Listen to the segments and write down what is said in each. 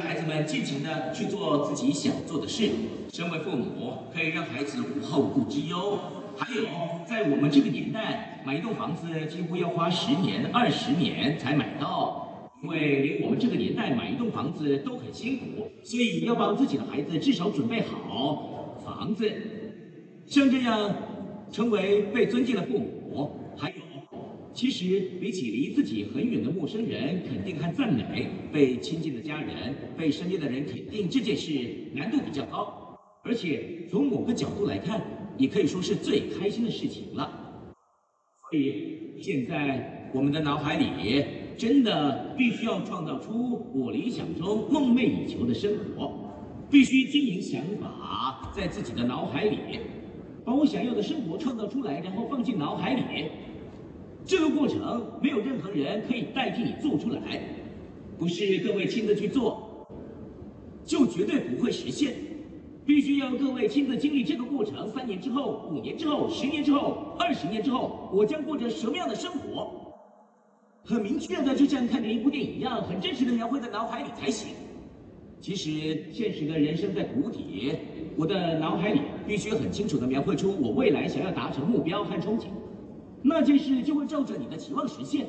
孩子们尽情的去做自己想做的事。身为父母，可以让孩子无后顾之忧。还有，在我们这个年代，买一栋房子几乎要花十年、二十年才买到，因为连我们这个年代买一栋房子都很辛苦，所以要帮自己的孩子至少准备好房子，像这样成为被尊敬的父母。还有，其实比起离自己很远的陌生人肯定和赞美，被亲近的家人、被身边的人肯定这件事难度比较高，而且从某个角度来看。也可以说是最开心的事情了。所以现在我们的脑海里真的必须要创造出我理想中梦寐以求的生活，必须经营想法在自己的脑海里，把我想要的生活创造出来，然后放进脑海里。这个过程没有任何人可以代替你做出来，不是各位亲自去做，就绝对不会实现。必须要各位亲自经历这个过程，三年之后、五年之后、十年之后、二十年之后，我将过着什么样的生活？很明确的，就像看着一部电影一样，很真实的描绘在脑海里才行。其实，现实的人生在谷底，我的脑海里必须很清楚的描绘出我未来想要达成目标和憧憬，那件事就会照着你的期望实现。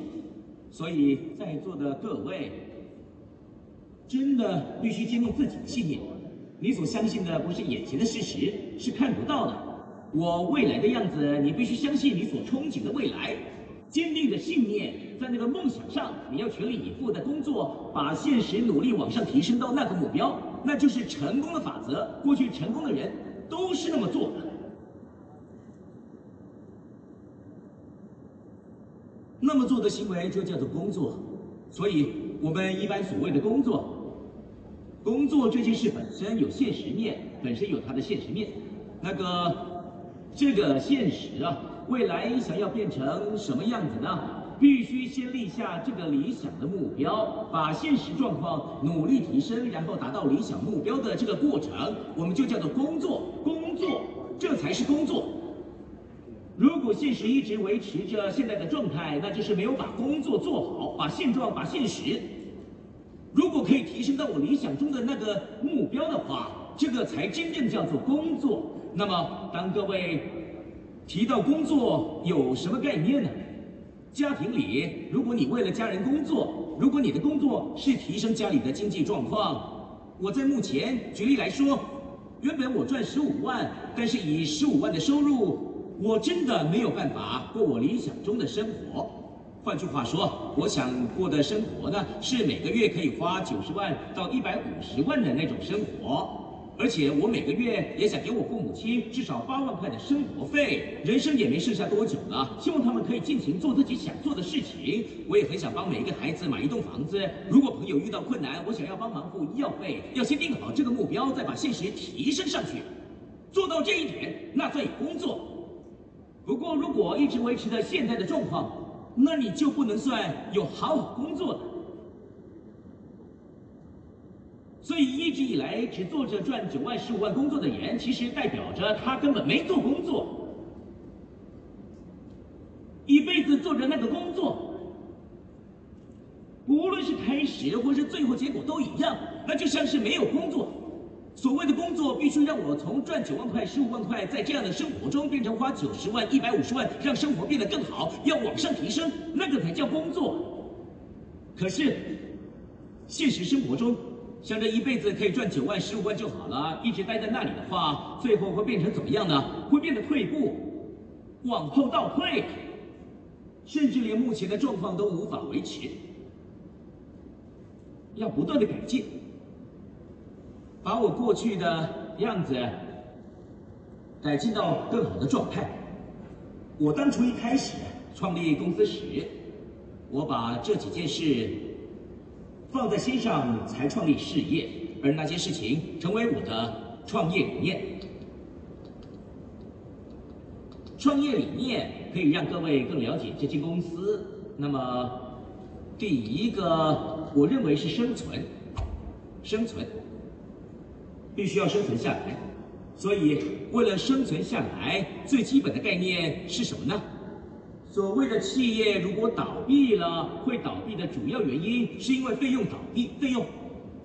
所以，在座的各位，真的必须坚定自己的信念。你所相信的不是眼前的事实，是看不到的。我未来的样子，你必须相信你所憧憬的未来，坚定的信念，在那个梦想上，你要全力以赴的工作，把现实努力往上提升到那个目标，那就是成功的法则。过去成功的人都是那么做的。做的行为就叫做工作，所以我们一般所谓的工作。工作这件事本身有现实面，本身有它的现实面。那个，这个现实啊，未来想要变成什么样子呢？必须先立下这个理想的目标，把现实状况努力提升，然后达到理想目标的这个过程，我们就叫做工作。工作，这才是工作。如果现实一直维持着现在的状态，那就是没有把工作做好，把现状，把现实。如果可以提升到我理想中的那个目标的话，这个才真正叫做工作。那么，当各位提到工作，有什么概念呢？家庭里，如果你为了家人工作，如果你的工作是提升家里的经济状况，我在目前举例来说，原本我赚十五万，但是以十五万的收入，我真的没有办法过我理想中的生活。换句话说，我想过的生活呢，是每个月可以花九十万到一百五十万的那种生活，而且我每个月也想给我父母亲至少八万块的生活费。人生也没剩下多久了，希望他们可以尽情做自己想做的事情。我也很想帮每一个孩子买一栋房子。如果朋友遇到困难，我想要帮忙付医药费，要先定好这个目标，再把现实提升上去。做到这一点，那算有工作。不过，如果一直维持着现在的状况，那你就不能算有好好工作的，所以一直以来只做着赚九万、十五万工作的人，其实代表着他根本没做工作，一辈子做着那个工作，无论是开始或是最后结果都一样，那就像是没有工作。所谓的工作，必须让我从赚九万块、十五万块，在这样的生活中变成花九十万、一百五十万，让生活变得更好，要往上提升，那个才叫工作。可是，现实生活中，想着一辈子可以赚九万、十五万就好了，一直待在那里的话，最后会变成怎么样呢？会变得退步，往后倒退，甚至连目前的状况都无法维持，要不断的改进。把我过去的样子改进到更好的状态。我当初一开始创立公司时，我把这几件事放在心上才创立事业，而那些事情成为我的创业理念。创业理念可以让各位更了解这间公司。那么，第一个我认为是生存，生存。必须要生存下来，所以为了生存下来，最基本的概念是什么呢？所谓的企业如果倒闭了，会倒闭的主要原因是因为费用倒闭，费用，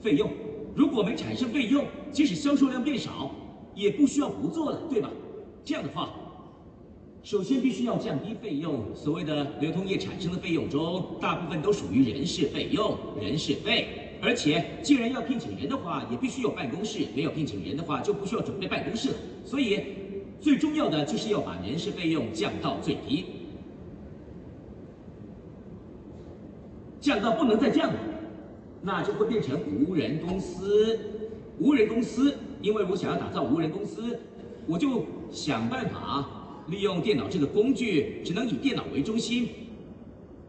费用，如果没产生费用，即使销售量变少，也不需要不做了，对吧？这样的话，首先必须要降低费用。所谓的流通业产生的费用中，大部分都属于人事费用、人事费。而且，既然要聘请人的话，也必须有办公室；没有聘请人的话，就不需要准备办公室。所以，最重要的就是要把人事费用降到最低，降到不能再降了。那就会变成无人公司，无人公司，因为我想要打造无人公司，我就想办法利用电脑这个工具，只能以电脑为中心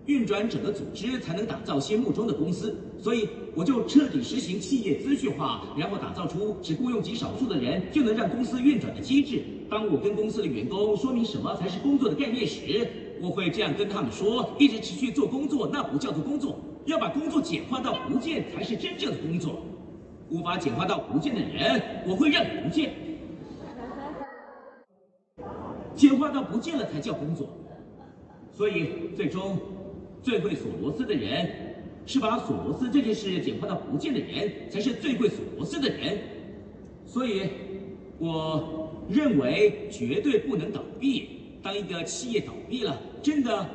运转整个组织，才能打造心目中的公司。所以我就彻底实行企业资讯化，然后打造出只雇佣极少数的人就能让公司运转的机制。当我跟公司的员工说明什么才是工作的概念时，我会这样跟他们说：一直持续做工作，那不叫做工作。要把工作简化到不见，才是真正的工作。无法简化到不见的人，我会让你不见。简化到不见了才叫工作。所以最终，最会锁螺丝的人，是把锁螺丝这件事简化到不见的人，才是最会锁螺丝的人。所以，我认为绝对不能倒闭。当一个企业倒闭了，真的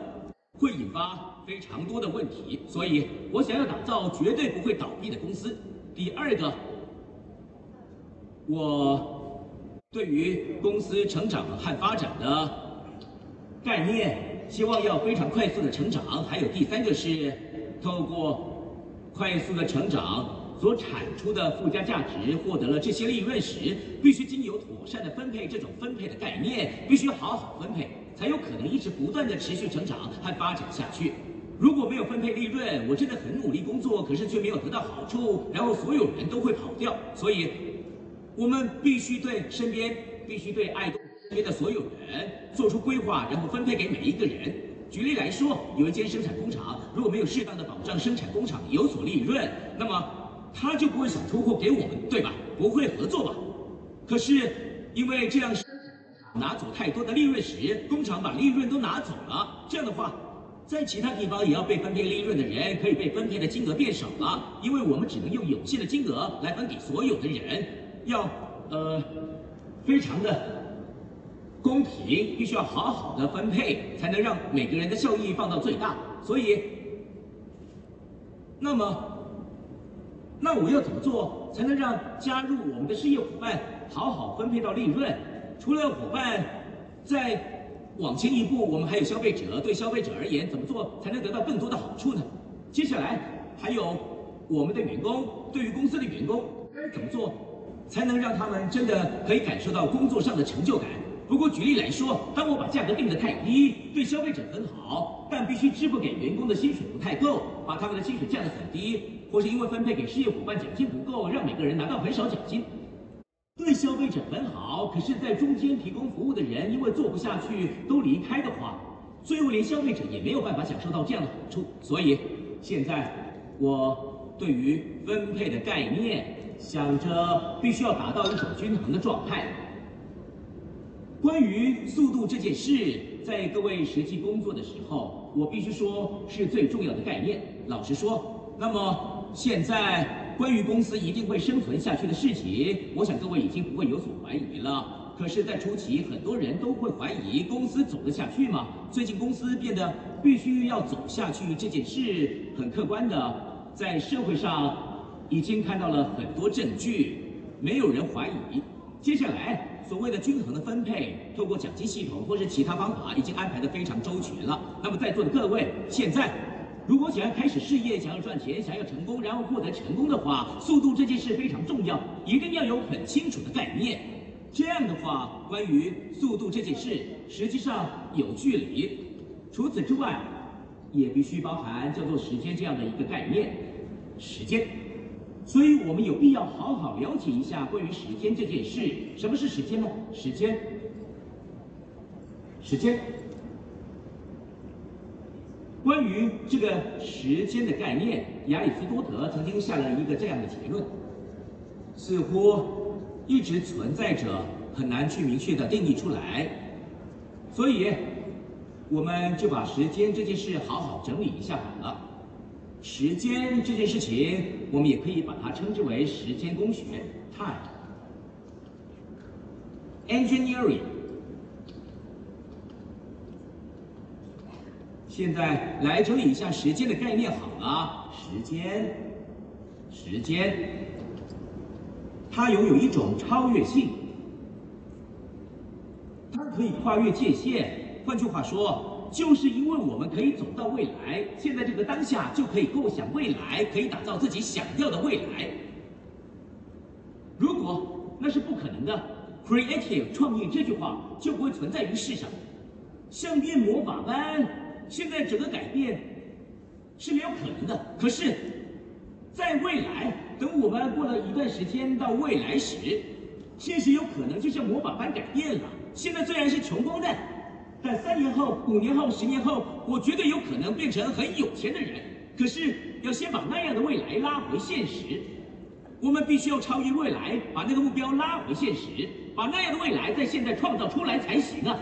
会引发。非常多的问题，所以我想要打造绝对不会倒闭的公司。第二个，我对于公司成长和发展的概念，希望要非常快速的成长。还有第三个是，透过快速的成长所产出的附加价值，获得了这些利润时，必须经由妥善的分配。这种分配的概念必须好好分配，才有可能一直不断的持续成长和发展下去。如果没有分配利润，我真的很努力工作，可是却没有得到好处，然后所有人都会跑掉。所以，我们必须对身边，必须对爱动身边的所有人做出规划，然后分配给每一个人。举例来说，有一间生产工厂，如果没有适当的保障生产工厂有所利润，那么他就不会想出货给我们，对吧？不会合作吧？可是因为这样拿走太多的利润时，工厂把利润都拿走了，这样的话。在其他地方也要被分配利润的人，可以被分配的金额变少了，因为我们只能用有限的金额来分给所有的人，要呃非常的公平，必须要好好的分配，才能让每个人的效益放到最大。所以，那么，那我要怎么做才能让加入我们的事业伙伴好好分配到利润？除了伙伴在。往前一步，我们还有消费者。对消费者而言，怎么做才能得到更多的好处呢？接下来还有我们的员工，对于公司的员工，该怎么做才能让他们真的可以感受到工作上的成就感？不过举例来说，当我把价格定得太低，对消费者很好，但必须支付给员工的薪水不太够，把他们的薪水降得很低，或是因为分配给事业伙伴奖金不够，让每个人拿到很少奖金。对消费者很好，可是，在中间提供服务的人因为做不下去都离开的话，最后连消费者也没有办法享受到这样的好处。所以，现在我对于分配的概念，想着必须要达到一种均衡的状态。关于速度这件事，在各位实际工作的时候，我必须说是最重要的概念。老实说，那么现在。关于公司一定会生存下去的事情，我想各位已经不会有所怀疑了。可是，在初期，很多人都会怀疑公司走得下去吗？最近公司变得必须要走下去这件事，很客观的，在社会上已经看到了很多证据，没有人怀疑。接下来，所谓的均衡的分配，透过奖金系统或是其他方法，已经安排得非常周全了。那么，在座的各位，现在。如果想要开始事业，想要赚钱，想要成功，然后获得成功的话，速度这件事非常重要，一定要有很清楚的概念。这样的话，关于速度这件事，实际上有距离。除此之外，也必须包含叫做时间这样的一个概念。时间，所以我们有必要好好了解一下关于时间这件事。什么是时间呢？时间，时间。关于这个时间的概念，亚里士多德曾经下了一个这样的结论，似乎一直存在着，很难去明确的定义出来，所以我们就把时间这件事好好整理一下好了。时间这件事情，我们也可以把它称之为时间工学 （time engineering）。现在来整理一下时间的概念好了。时间，时间，它拥有一种超越性，它可以跨越界限。换句话说。就是因为我们可以走到未来，现在这个当下就可以构想未来，可以打造自己想要的未来。如果那是不可能的，creative 创意这句话就不会存在于世上。像变魔法般，现在整个改变是没有可能的。可是，在未来，等我们过了一段时间到未来时，现实有可能就像魔法般改变了。现在虽然是穷光蛋。但三年后、五年后、十年后，我绝对有可能变成很有钱的人。可是要先把那样的未来拉回现实，我们必须要超越未来，把那个目标拉回现实，把那样的未来在现在创造出来才行啊！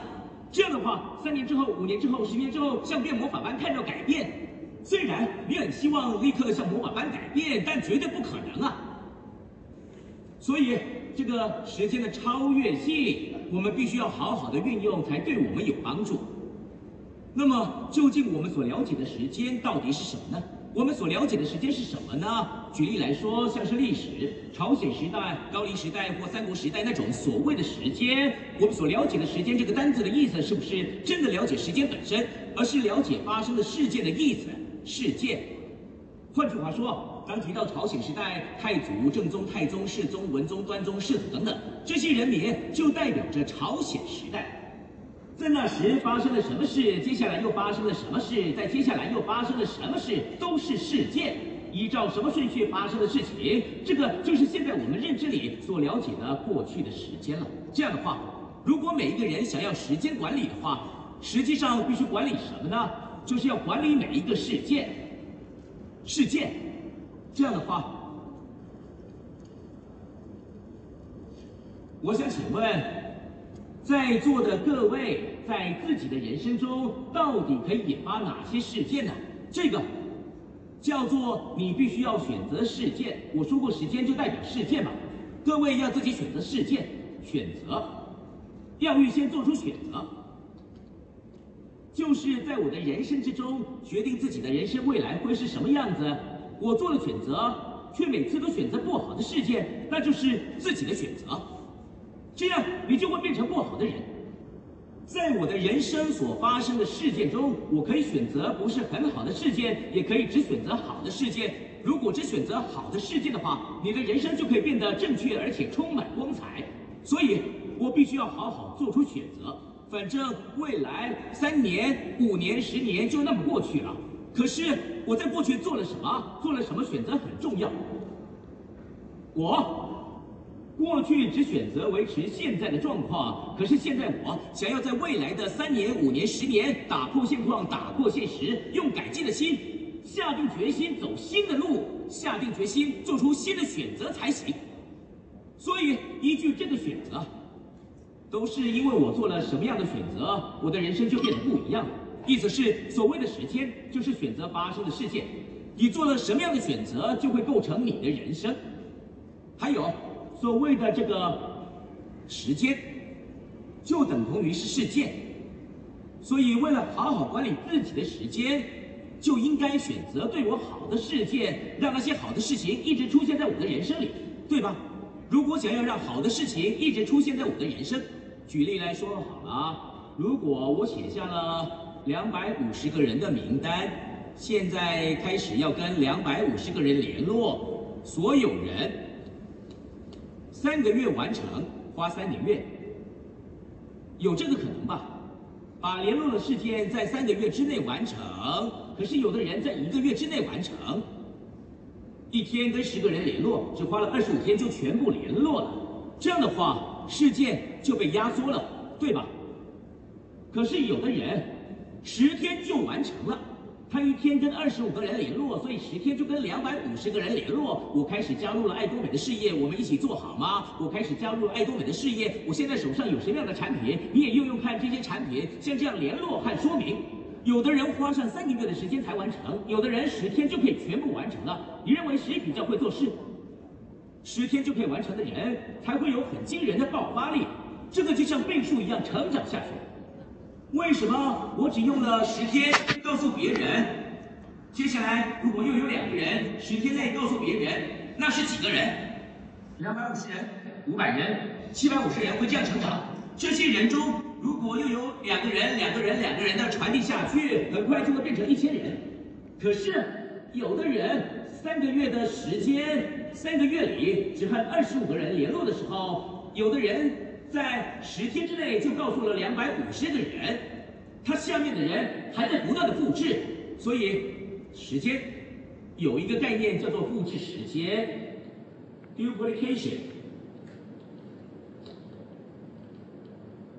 这样的话，三年之后、五年之后、十年之后，像变魔法般看到改变。虽然你很希望立刻像魔法般改变，但绝对不可能啊！所以，这个时间的超越性。我们必须要好好的运用，才对我们有帮助。那么，究竟我们所了解的时间到底是什么呢？我们所了解的时间是什么呢？举例来说，像是历史、朝鲜时代、高丽时代或三国时代那种所谓的时间，我们所了解的时间这个单字的意思，是不是真的了解时间本身，而是了解发生的事件的意思？事件。换句话说。当提到朝鲜时代，太祖、正宗、太宗、世宗、文宗、端宗、世祖等等这些人名，就代表着朝鲜时代。在那时发生了什么事？接下来又发生了什么事？在接下来又发生了什么事？都是事件，依照什么顺序发生的事情？这个就是现在我们认知里所了解的过去的时间了。这样的话，如果每一个人想要时间管理的话，实际上必须管理什么呢？就是要管理每一个事件，事件。这样的话，我想请问，在座的各位，在自己的人生中，到底可以引发哪些事件呢？这个叫做你必须要选择事件。我说过，时间就代表事件嘛。各位要自己选择事件，选择要预先做出选择，就是在我的人生之中，决定自己的人生未来会是什么样子。我做了选择，却每次都选择不好的事件，那就是自己的选择。这样你就会变成不好的人。在我的人生所发生的事件中，我可以选择不是很好的事件，也可以只选择好的事件。如果只选择好的事件的话，你的人生就可以变得正确而且充满光彩。所以，我必须要好好做出选择。反正未来三年、五年、十年就那么过去了。可是我在过去做了什么？做了什么选择很重要。我过去只选择维持现在的状况，可是现在我想要在未来的三年、五年、十年打破现况，打破现实，用改进的心，下定决心走新的路，下定决心做出新的选择才行。所以依据这个选择，都是因为我做了什么样的选择，我的人生就变得不一样了。意思是，所谓的时间就是选择发生的事件，你做了什么样的选择，就会构成你的人生。还有，所谓的这个时间，就等同于是事件。所以，为了好好管理自己的时间，就应该选择对我好的事件，让那些好的事情一直出现在我的人生里，对吧？如果想要让好的事情一直出现在我的人生，举例来说好了，如果我写下了。两百五十个人的名单，现在开始要跟两百五十个人联络，所有人三个月完成，花三个月，有这个可能吧？把联络的事件在三个月之内完成，可是有的人在一个月之内完成，一天跟十个人联络，只花了二十五天就全部联络了，这样的话事件就被压缩了，对吧？可是有的人。十天就完成了，他一天跟二十五个人联络，所以十天就跟两百五十个人联络。我开始加入了爱多美的事业，我们一起做好吗？我开始加入了爱多美的事业，我现在手上有什么样的产品，你也用用看这些产品，像这样联络和说明。有的人花上三个月的时间才完成，有的人十天就可以全部完成了。你认为谁比较会做事？十天就可以完成的人才会有很惊人的爆发力，这个就像倍数一样成长下去。为什么我只用了十天告诉别人？接下来如果又有两个人十天内告诉别人，那是几个人？两百五十人、五百人、七百五十人会这样成长。这些人中，如果又有两个人、两个人、两个人的传递下去，很快就会变成一千人。可是有的人三个月的时间，三个月里只和二十五个人联络的时候，有的人在十天之内就告诉了两百五十个人，他下面的人还在不断的复制，所以时间有一个概念叫做复制时间，duplication。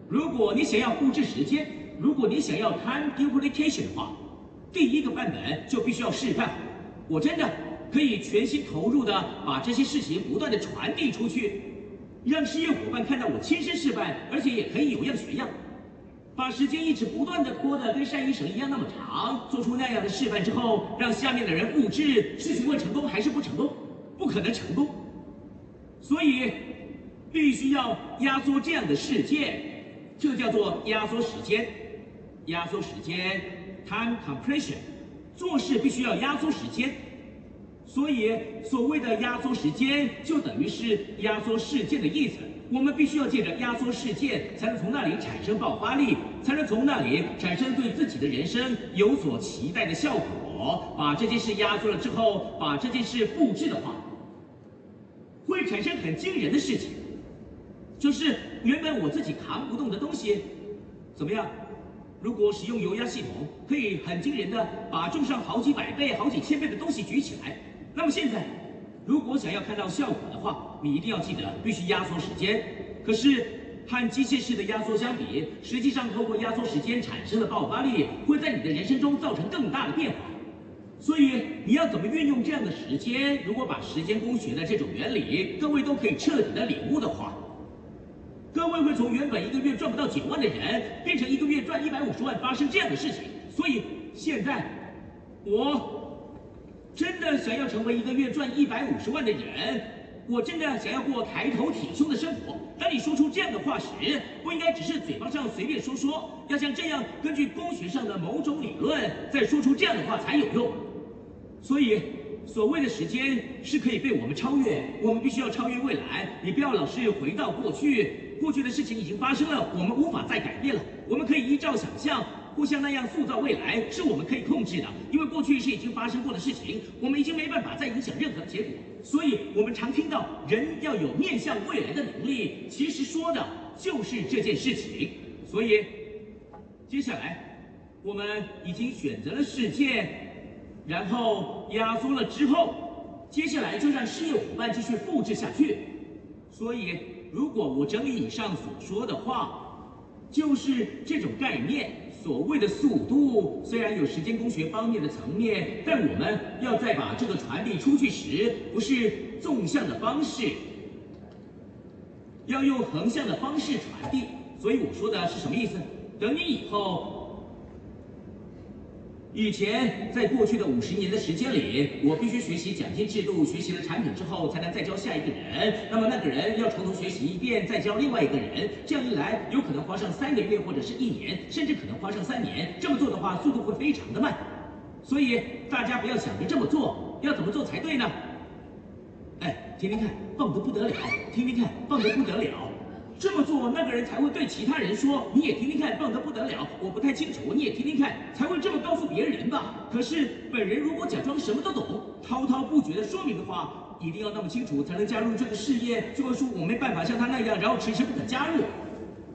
如果你想要复制时间，如果你想要 time duplication 的话，第一个版本就必须要示范。我真的可以全心投入的把这些事情不断的传递出去，让事业伙伴看到我亲身示范，而且也可以有样学样。把时间一直不断的拖得跟晒衣绳一样那么长，做出那样的示范之后，让下面的人复制，是询问成功还是不成功？不可能成功。所以必须要压缩这样的事件。这叫做压缩时间，压缩时间，time compression，做事必须要压缩时间，所以所谓的压缩时间就等于是压缩事件的意思。我们必须要借着压缩事件，才能从那里产生爆发力，才能从那里产生对自己的人生有所期待的效果。把这件事压缩了之后，把这件事复制的话，会产生很惊人的事情。就是原本我自己扛不动的东西，怎么样？如果使用油压系统，可以很惊人的把重上好几百倍、好几千倍的东西举起来。那么现在，如果想要看到效果的话，你一定要记得必须压缩时间。可是和机械式的压缩相比，实际上透过压缩时间产生的爆发力，会在你的人生中造成更大的变化。所以你要怎么运用这样的时间？如果把时间工学的这种原理，各位都可以彻底的领悟的话。各位会从原本一个月赚不到九万的人，变成一个月赚一百五十万，发生这样的事情。所以现在，我真的想要成为一个月赚一百五十万的人，我真的想要过抬头挺胸的生活。当你说出这样的话时，不应该只是嘴巴上随便说说，要像这样根据工学上的某种理论，再说出这样的话才有用。所以。所谓的时间是可以被我们超越，我们必须要超越未来。你不要老是回到过去，过去的事情已经发生了，我们无法再改变了。我们可以依照想象，不像那样塑造未来，是我们可以控制的。因为过去是已经发生过的事情，我们已经没办法再影响任何的结果。所以，我们常听到人要有面向未来的能力，其实说的就是这件事情。所以，接下来我们已经选择了事件。然后压缩了之后，接下来就让事业伙伴继续复制下去。所以，如果我整理以上所说的话，就是这种概念。所谓的速度，虽然有时间工学方面的层面，但我们要再把这个传递出去时，不是纵向的方式，要用横向的方式传递。所以我说的是什么意思？等你以后。以前，在过去的五十年的时间里，我必须学习奖金制度，学习了产品之后，才能再教下一个人。那么那个人要从头学习一遍，再教另外一个人。这样一来，有可能花上三个月或者是一年，甚至可能花上三年。这么做的话，速度会非常的慢。所以大家不要想着这么做，要怎么做才对呢？哎，听听看，棒得不得了！听听看，棒得不得了！这么做，那个人才会对其他人说：“你也听听看，棒得不得了。”我不太清楚，你也听听看，才会这么告诉别人吧。可是本人如果假装什么都懂，滔滔不绝的说明的话，一定要那么清楚才能加入这个事业，就会说我没办法像他那样，然后迟迟不肯加入。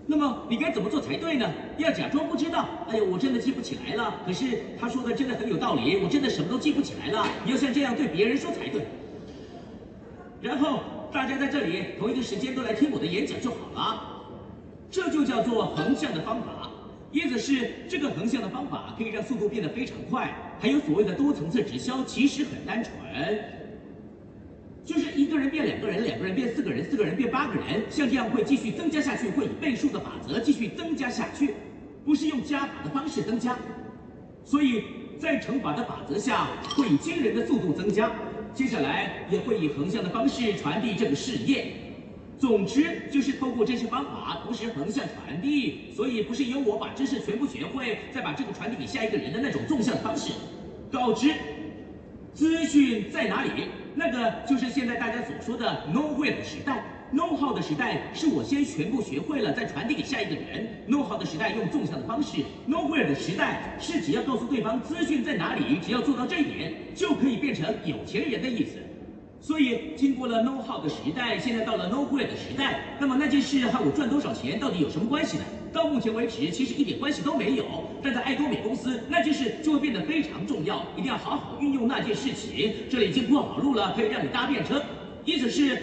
那么你该怎么做才对呢？要假装不知道。哎呦，我真的记不起来了。可是他说的真的很有道理，我真的什么都记不起来了。你要像这样对别人说才对。然后。大家在这里同一个时间都来听我的演讲就好了，这就叫做横向的方法。意思是这个横向的方法可以让速度变得非常快。还有所谓的多层次直销，其实很单纯，就是一个人变两个人，两个人变四个人，四个人变八个人，像这样会继续增加下去，会以倍数的法则继续增加下去，不是用加法的方式增加。所以在乘法的法则下会以惊人的速度增加。接下来也会以横向的方式传递这个事业。总之就是透过这些方法同时横向传递，所以不是由我把知识全部学会，再把这个传递给下一个人的那种纵向方式。告知资讯在哪里？那个就是现在大家所说的 know where 的时代。Know how 的时代是我先全部学会了，再传递给下一个人。know how 的时代用纵向的方式。know where 的时代是只要告诉对方资讯在哪里，只要做到这一点，就可以变成有钱人的意思。所以经过了 know how 的时代，现在到了 know where 的时代，那么那件事和我赚多少钱到底有什么关系呢？到目前为止，其实一点关系都没有。但在爱多美公司，那件事就会变得非常重要，一定要好好运用那件事情。这里已经铺好路了，可以让你搭便车。意思是，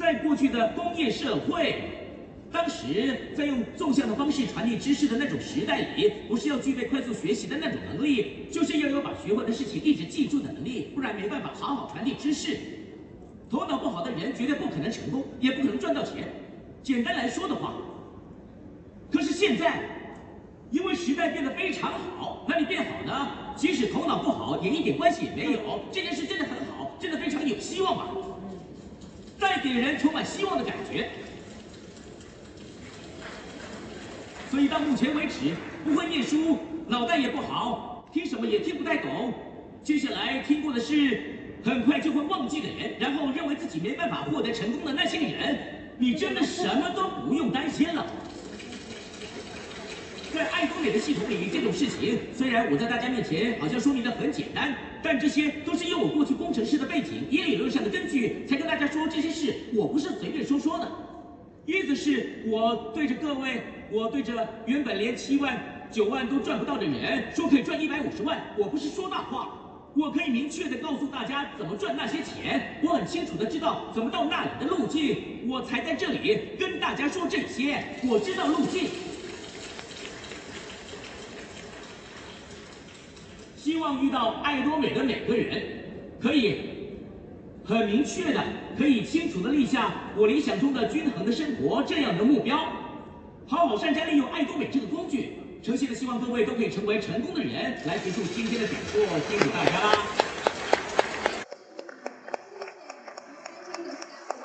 在过去的工业社会，当时在用纵向的方式传递知识的那种时代里，不是要具备快速学习的那种能力，就是要有把学会的事情一直记住的能力，不然没办法好好传递知识。头脑不好的人绝对不可能成功，也不可能赚到钱。简单来说的话。可是现在，因为时代变得非常好，哪里变好呢？即使头脑不好，也一点关系也没有。这件事真的很好，真的非常有希望吧？带给人充满希望的感觉。所以到目前为止，不会念书，脑袋也不好，听什么也听不太懂。接下来听过的是很快就会忘记的人，然后认为自己没办法获得成功的那些人，你真的什么都不用担心了。在爱多美的系统里，这种事情虽然我在大家面前好像说明的很简单，但这些都是因为我过去工程师的背景，以理论上的根据，才跟大家说这些事。我不是随便说说的，意思是我对着各位，我对着原本连七万、九万都赚不到的人说可以赚一百五十万，我不是说大话，我可以明确的告诉大家怎么赚那些钱，我很清楚的知道怎么到那里的路径，我才在这里跟大家说这些，我知道路径。望遇到爱多美的每个人，可以很明确的，可以清楚的立下我理想中的均衡的生活这样的目标，好好善加利用爱多美这个工具，诚心的希望各位都可以成为成功的人。来结束今天的讲座，辛苦大家啦。